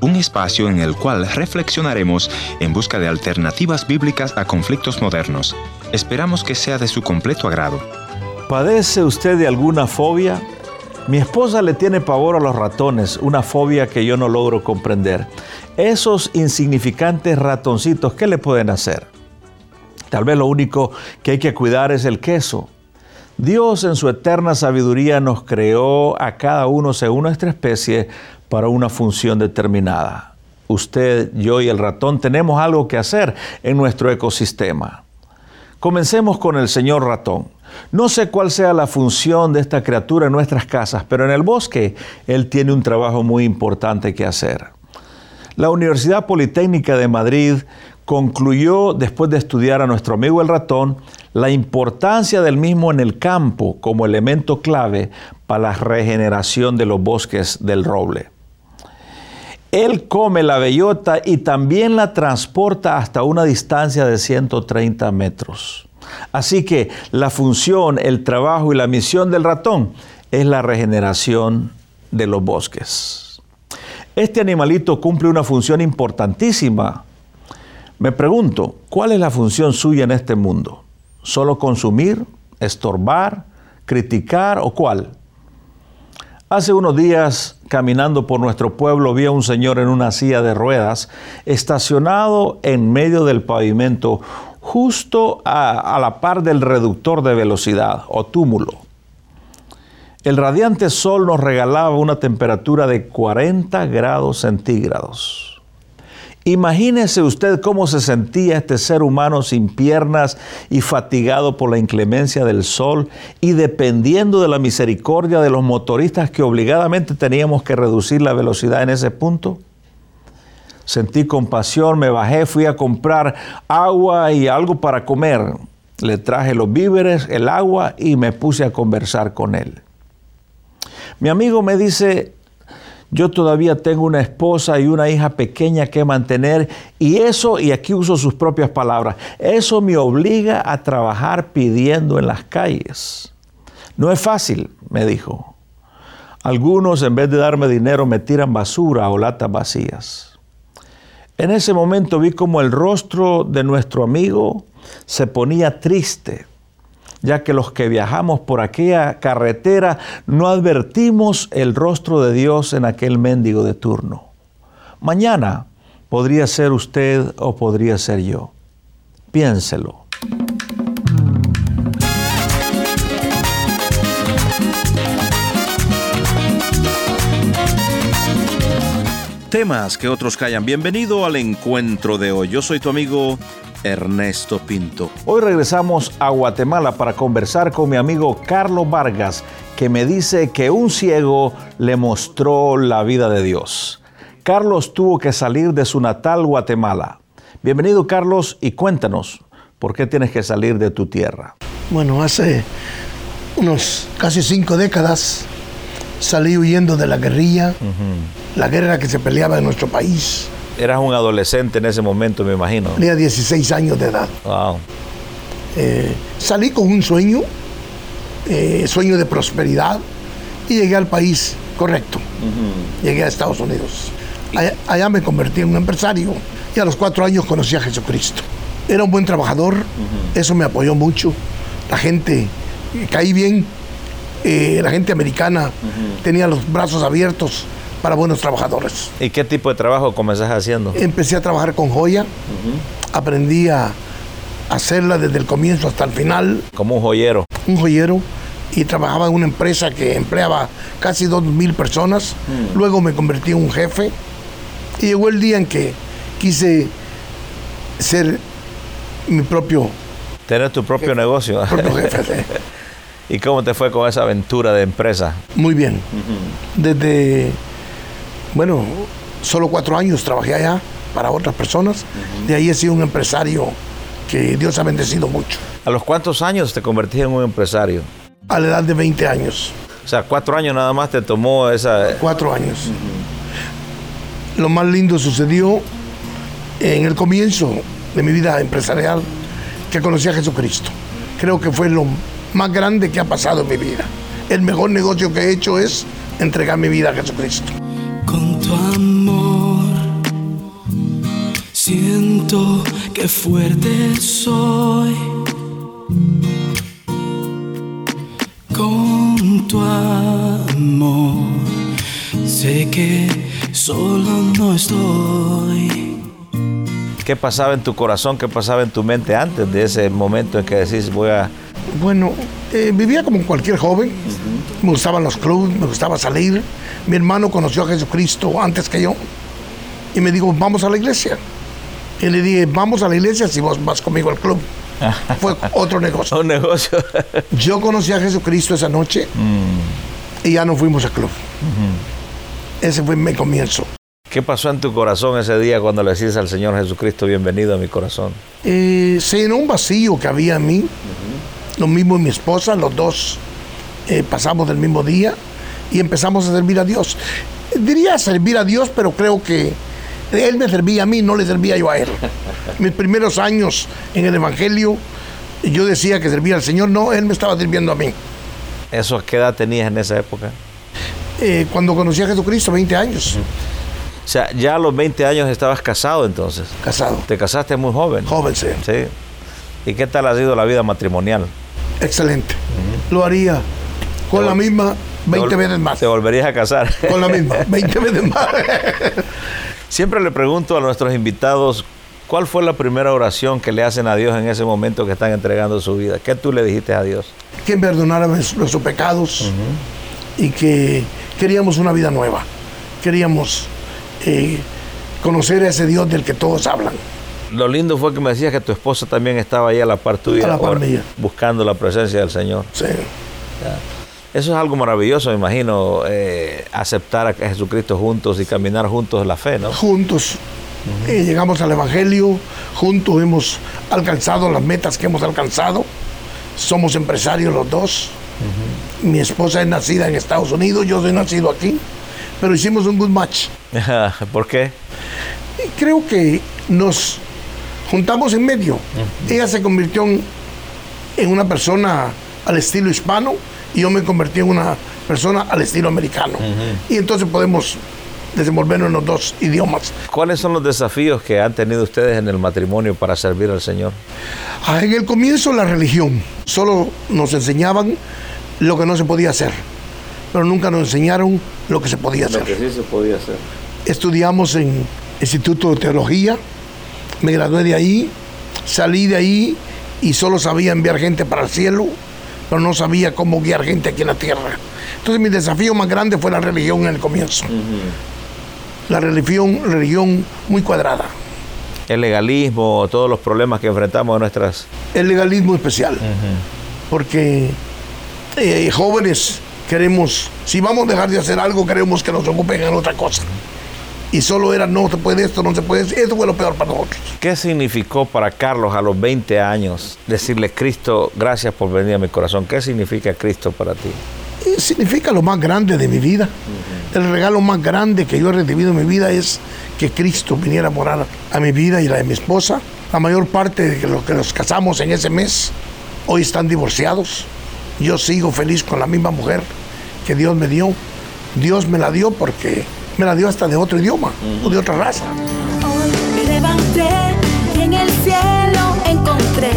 Un espacio en el cual reflexionaremos en busca de alternativas bíblicas a conflictos modernos. Esperamos que sea de su completo agrado. ¿Padece usted de alguna fobia? Mi esposa le tiene pavor a los ratones, una fobia que yo no logro comprender. Esos insignificantes ratoncitos, ¿qué le pueden hacer? Tal vez lo único que hay que cuidar es el queso. Dios en su eterna sabiduría nos creó a cada uno según nuestra especie para una función determinada. Usted, yo y el ratón tenemos algo que hacer en nuestro ecosistema. Comencemos con el señor ratón. No sé cuál sea la función de esta criatura en nuestras casas, pero en el bosque él tiene un trabajo muy importante que hacer. La Universidad Politécnica de Madrid concluyó, después de estudiar a nuestro amigo el ratón, la importancia del mismo en el campo como elemento clave para la regeneración de los bosques del roble. Él come la bellota y también la transporta hasta una distancia de 130 metros. Así que la función, el trabajo y la misión del ratón es la regeneración de los bosques. Este animalito cumple una función importantísima me pregunto, ¿cuál es la función suya en este mundo? ¿Solo consumir, estorbar, criticar o cuál? Hace unos días, caminando por nuestro pueblo, vi a un señor en una silla de ruedas estacionado en medio del pavimento, justo a, a, la par del reductor de velocidad o túmulo. El radiante sol nos regalaba una temperatura de 40 grados centígrados. Imagínese usted cómo se sentía este ser humano sin piernas y fatigado por la inclemencia del sol y dependiendo de la misericordia de los motoristas que obligadamente teníamos que reducir la velocidad en ese punto. Sentí compasión, me bajé, fui a comprar agua y algo para comer. Le traje los víveres, el agua y me puse a conversar con él. Mi amigo me dice, yo todavía tengo una esposa y una hija pequeña que mantener y eso, y aquí uso sus propias palabras, eso me obliga a trabajar pidiendo en las calles. No es fácil, me dijo. Algunos en vez de darme dinero me tiran basura o latas vacías. En ese momento vi como el rostro de nuestro amigo se ponía triste ya que los que viajamos por aquella carretera no advertimos el rostro de Dios en aquel mendigo de turno. Mañana podría ser usted o podría ser yo. Piénselo. Temas que otros callan. Bienvenido al encuentro de hoy. Yo soy tu amigo Ernesto Pinto. Hoy regresamos a Guatemala para conversar con mi amigo Carlos Vargas, que me dice que un ciego le mostró la vida de Dios. Carlos tuvo que salir de su natal Guatemala. Bienvenido Carlos y cuéntanos, ¿por qué tienes que salir de tu tierra? Bueno, hace unos casi cinco décadas salí huyendo de la guerrilla, la guerra que se peleaba en nuestro país Eras un adolescente en ese momento, me imagino. Tenía 16 años de edad. Wow. Eh, salí con un sueño, eh, sueño de prosperidad, y llegué al país correcto. Llegué a Estados Unidos. Allá, me convertí en un empresario y a los cuatro años conocí a Jesucristo. Era un buen trabajador, eso me apoyó mucho. La gente, caí bien, eh, la gente americana tenía los brazos abiertos para buenos trabajadores. ¿Y qué tipo de trabajo comenzaste haciendo? Empecé a trabajar con joya, aprendí a hacerla desde el comienzo hasta el final. Como un joyero. Un joyero y trabajaba en una empresa que empleaba casi dos mil personas. Mm. Luego me convertí en un jefe y llegó el día en que quise ser mi propio... Tener tu propio negocio. Propio jefe. ¿Y cómo te fue con esa aventura de empresa? Muy bien. Desde bueno, solo cuatro años trabajé allá para otras personas. De ahí he sido un empresario que Dios ha bendecido mucho. ¿A los cuántos años te convertiste en un empresario? A la edad de 20 años. O sea, cuatro años nada más te tomó esa... Cuatro años. Lo más lindo sucedió en el comienzo de mi vida empresarial, que conocí a Jesucristo. Creo que fue lo más grande que ha pasado en mi vida. El mejor negocio que he hecho es entregar mi vida a Jesucristo. Tu amor. Siento que fuerte soy. Con tu amor, sé que solo no estoy. ¿Qué pasaba en tu corazón, qué pasaba en tu mente antes de ese momento en que decís voy a... Bueno, eh, vivía como cualquier joven. Me gustaban los clubes, me gustaba salir. Mi hermano conoció a Jesucristo antes que yo. Y me dijo, vamos a la iglesia. Y le dije, vamos a la iglesia si vos vas conmigo al club. Fue otro negocio. Un negocio. Yo conocí a Jesucristo esa noche y ya no fuimos al club. Ese fue mi comienzo. ¿Qué pasó en tu corazón ese día cuando le decís al Señor Jesucristo, bienvenido a mi corazón? Eh, se llenó un vacío que había en mí. Lo mismo mi esposa, los dos eh, pasamos del mismo día y empezamos a servir a Dios. Diría servir a Dios, pero creo que Él me servía a mí, no le servía yo a Él. Mis primeros años en el Evangelio, yo decía que servía al Señor, no, Él me estaba sirviendo a mí. ¿Eso qué edad tenías en esa época? Eh, cuando conocí a Jesucristo, 20 años, O sea, ya a los 20 años estabas casado entonces. casado, Te casaste muy joven. joven, sí. Sí. ¿Y qué tal ha sido la vida matrimonial? Excelente. Lo haría con la misma 20 Te vol- veces más. Te volverías a casar. Con la misma, 20 veces más. Siempre le pregunto a nuestros invitados, ¿cuál fue la primera oración que le hacen a Dios en ese momento que están entregando su vida? ¿Qué tú le dijiste a Dios? que perdonara nuestros pecados y que queríamos una vida nueva. Queríamos eh, conocer a ese Dios del que todos hablan. Lo lindo fue que me decías que tu esposa también estaba ahí a la par tuya, A la par ahora, mía. buscando la presencia del Señor. Sí. Eso es algo maravilloso, me imagino, eh, aceptar a Jesucristo juntos y caminar juntos en la fe, ¿no? Juntos eh, llegamos al Evangelio, juntos hemos alcanzado las metas que hemos alcanzado. Somos empresarios los dos. Mi esposa es nacida en Estados Unidos, yo soy nacido aquí, pero hicimos un good match. ¿Por qué? Creo que nos juntamos en medio. Ella se convirtió en, en una persona al estilo hispano y yo me convertí en una persona al estilo americano. Y entonces podemos desenvolvernos en los dos idiomas. ¿Cuáles son los desafíos que han tenido ustedes en el matrimonio para servir al Señor? Ah, En el comienzo la religión, solo nos enseñaban lo que no se podía hacer, pero nunca nos enseñaron lo que se podía hacer. sí se podía hacer. Estudiamos en Instituto de Teología, me gradué de ahí, salí de ahí y solo sabía enviar gente para el cielo, pero no sabía cómo guiar gente aquí en la tierra. Entonces mi desafío más grande fue la religión en el comienzo. La religión, religión muy cuadrada, El legalismo, todos los problemas que enfrentamos en nuestras... el legalismo especial, porque eh, jóvenes queremos, si vamos a dejar de hacer algo, queremos que nos ocupen en otra cosa. Y solo era, no se puede esto, no se puede esto. Eso fue lo peor para nosotros. ¿Qué significó para Carlos a los 20 años decirle, Cristo, gracias por venir a mi corazón? ¿Qué significa Cristo para ti? Y significa lo más grande de mi vida. El regalo más grande que yo he recibido en mi vida es que Cristo viniera a morar a mi vida y la de mi esposa. La mayor parte de los que nos casamos en ese mes hoy están divorciados. Yo sigo feliz con la misma mujer que Dios me dio. Dios me la dio porque me la dio hasta de otro idioma o de otra raza. Hoy me levanté y en el cielo encontré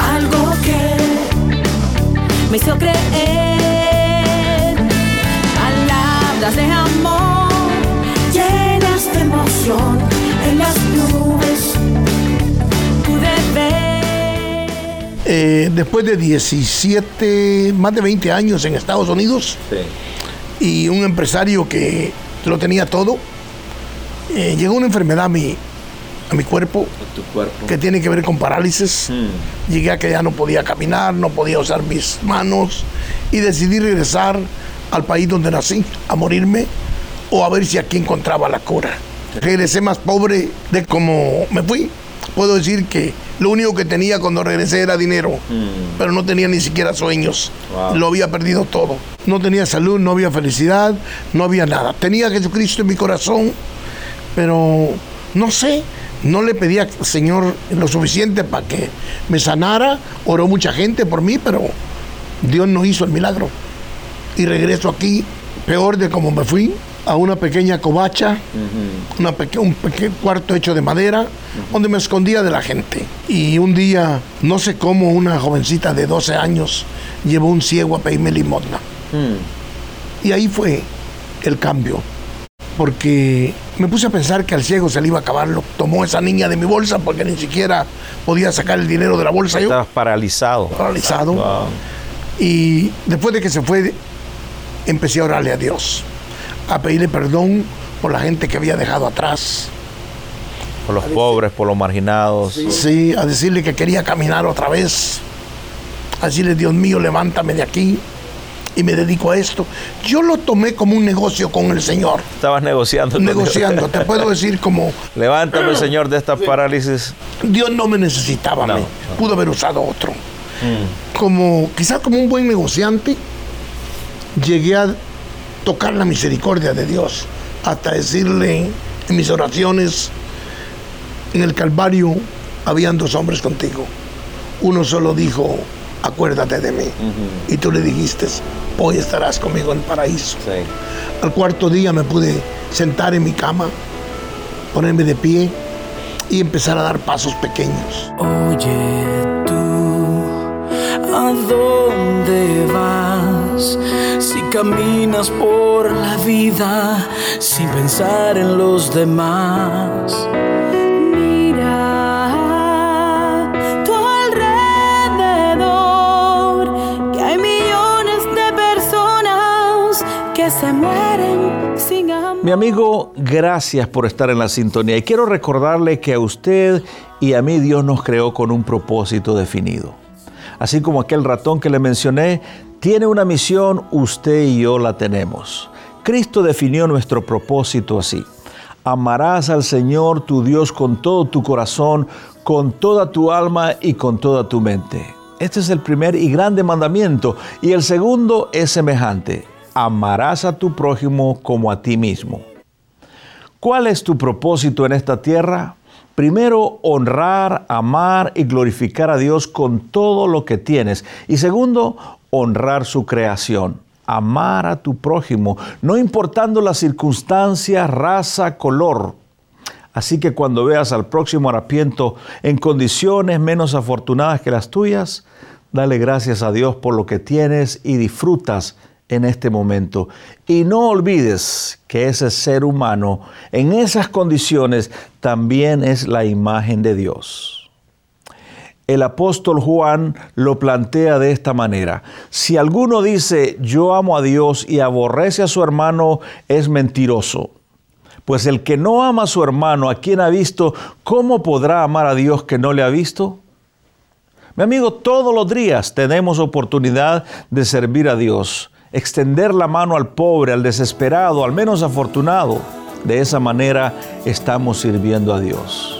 algo que me hizo creer. Palabras de amor llenas de emoción en las nubes pude ver. Eh, después de 17, más de 20 años en Estados Unidos y un empresario que lo tenía todo, eh, llegó una enfermedad a mi, a mi cuerpo Tu cuerpo. que tiene que ver con parálisis. Llegué a que ya no podía caminar, no podía usar mis manos y decidí regresar al país donde nací, a morirme o a ver si aquí encontraba la cura. Regresé más pobre de como me fui. Puedo decir que lo único que tenía cuando regresé era dinero, pero no tenía ni siquiera sueños. Wow. Lo había perdido todo. No tenía salud, no había felicidad, no había nada. Tenía a Jesucristo en mi corazón, pero no sé, no le pedía al Señor lo suficiente para que me sanara. Oró mucha gente por mí, pero Dios no hizo el milagro. Y regreso aquí peor de como me fui, a una pequeña covacha, una un pequeño cuarto hecho de madera, donde me escondía de la gente. Y un día, no sé cómo, una jovencita de 12 años llevó un ciego a pedirme limosna. Mm. Y ahí fue el cambio. Porque me puse a pensar que al ciego se le iba a acabar. Lo tomó esa niña de mi bolsa porque ni siquiera podía sacar el dinero de la bolsa. Estabas paralizado. Paralizado. Y después de que se fue, empecé a orarle a Dios a pedirle perdón por la gente que había dejado atrás. Por los pobres, por los marginados. Sí, a decirle que quería caminar otra vez. A decirle, Dios mío, levántame de aquí y me dedico a esto. Yo lo tomé como un negocio con el Señor. Estabas negociando. Negociando, te puedo decir como... Levántame, Señor, de esta parálisis. Dios no me necesitaba, pudo haber usado otro. Mm. Como, quizás como un buen negociante, llegué a tocar la misericordia de Dios, hasta decirle en mis oraciones, en el Calvario habían dos hombres contigo. Uno solo dijo, acuérdate de mí. Y tú le dijiste, hoy estarás conmigo en el paraíso. Al cuarto día me pude sentar en mi cama, ponerme de pie y empezar a dar pasos pequeños. Oye, tú, ¿a dónde vas? Caminas por la vida sin pensar en los demás. Mira tu alrededor, que hay millones de personas que se mueren sin amor. Mi amigo, gracias por estar en la sintonía. Y quiero recordarle que a usted y a mí Dios nos creó con un propósito definido. Así como aquel ratón que le mencioné, tiene una misión, usted y yo la tenemos. Cristo definió nuestro propósito así. Amarás al Señor tu Dios con todo tu corazón, con toda tu alma y con toda tu mente. Este es el primer y grande mandamiento. Y el segundo es semejante. Amarás a tu prójimo como a ti mismo. ¿Cuál es tu propósito en esta tierra? Primero, honrar, amar y glorificar a Dios con todo lo que tienes. Y segundo, honrar su creación, amar a tu prójimo, no importando las circunstancias, raza, color. Así que cuando veas al próximo harapiento en condiciones menos afortunadas que las tuyas, dale gracias a Dios por lo que tienes y disfrutas en este momento. Y no olvides que ese ser humano en esas condiciones también es la imagen de Dios el apóstol Juan lo plantea de esta manera. Si alguno dice yo amo a Dios y aborrece a su hermano, es mentiroso. Pues el que no ama a su hermano, a quien ha visto, ¿cómo podrá amar a Dios que no le ha visto? Mi amigo, todos los días tenemos oportunidad de servir a Dios, extender la mano al pobre, al desesperado, al menos afortunado. De esa manera estamos sirviendo a Dios.